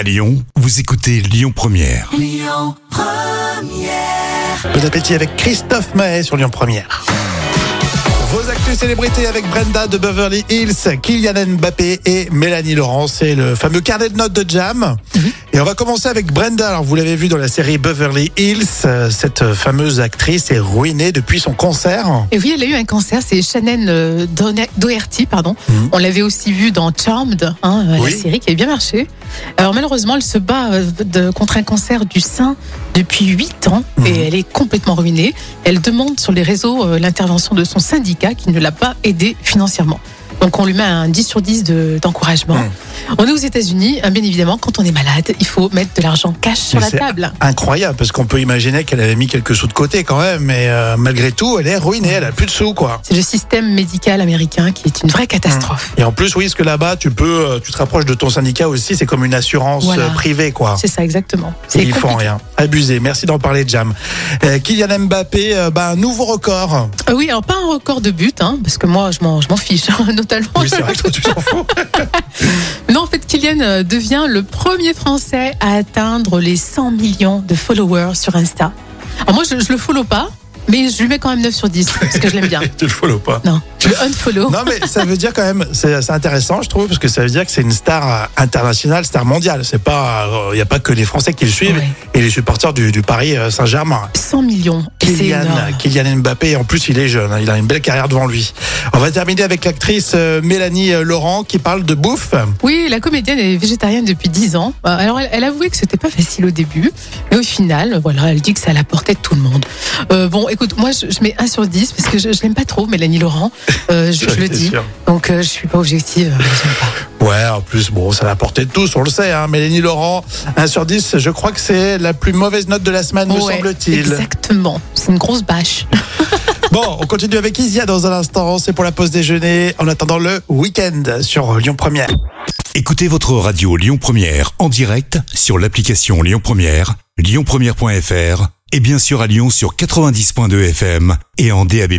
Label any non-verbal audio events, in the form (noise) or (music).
À Lyon, vous écoutez Lyon Première. Bon appétit avec Christophe Maé sur Lyon Première. Vos actus célébrités avec Brenda de Beverly Hills, Kylian Mbappé et Mélanie Laurent. C'est le fameux carnet de notes de Jam. Et on va commencer avec Brenda. Alors, vous l'avez vu dans la série Beverly Hills, euh, cette fameuse actrice est ruinée depuis son concert. Et oui, elle a eu un cancer, c'est Shannon euh, Doherty, pardon. Mhm. On l'avait aussi vu dans Charmed, hein, euh, Oui. la série qui avait bien marché. Alors malheureusement, elle se bat de- contre un cancer du sein depuis 8 ans Mhm. et elle est complètement ruinée. Elle demande sur les réseaux l'intervention de son syndicat qui ne l'a pas aidée financièrement. Donc on lui met un 10 sur 10 de- d'encouragement. Mhm. On est aux États-Unis, hein, bien évidemment, quand on est malade, il faut mettre de l'argent cash sur Mais la table. Incroyable, parce qu'on peut imaginer qu'elle avait mis quelques sous de côté quand même, mais euh, malgré tout, elle est ruinée, elle a plus de sous, quoi. C'est le système médical américain qui est une vraie catastrophe. Et en plus, oui, parce que là-bas, tu peux, euh, tu te rapproches de ton syndicat aussi, c'est comme une assurance Voilà. euh, privée, quoi. C'est ça exactement. Ils font rien. Abusé. Merci d'en parler, Jam. Euh, Kylian Mbappé, euh, bah, un nouveau record. Oui, alors pas un record de but, hein, parce que moi je m'en, fiche (laughs) totalement. Oui, c'est vrai que toi, tu t'en fous. (laughs) Non, en fait, Kylian euh, devient le premier Français à atteindre les 100 millions de followers sur Insta. Alors moi, je, je le follow pas, mais je lui mets quand même 9 sur 10, parce que je l'aime bien. (laughs) tu le follow pas. Non, je le unfollow. Non, mais ça veut dire quand même, c'est intéressant, je trouve, parce que ça veut dire que c'est une star euh, internationale, star mondiale. C'est pas, il n'y a pas que les Français qui le suivent Ouais. et les supporters du, du Paris euh, Saint-Germain. 100 millions, Kylian. Kylian Mbappé, en plus il est jeune, hein, il a une belle carrière devant lui. On va terminer avec l'actrice euh, Mélanie euh, Laurent qui parle de bouffe. Oui, la comédienne est végétarienne depuis 10 ans. Euh, Alors, elle, elle avouait que c'était pas facile au début, mais au final, voilà, elle dit que à la portée de tout le monde. Euh, bon, écoute, moi, je, je mets 1 sur 10 parce que je, je l'aime pas trop, Mélanie Laurent. Euh, je, (laughs) le dis. sûr. Donc, euh, je suis pas objective. pas. Ouais, en plus, bon, ça l'a porté de tous, on le sait. Hein. Mélanie Laurent, 1 sur 10, je crois que c'est la plus mauvaise note de la semaine, me Ouais, semble-t-il. Exactement. Une grosse bâche. (laughs) Bon, on continue avec Isia dans un instant, c'est pour la pause déjeuner, en attendant le week-end sur Lyon Première. Écoutez votre radio Lyon Première en direct sur l'application Lyon Première, lyonpremière.fr et bien sûr à Lyon sur 90.2 FM et en DAB+.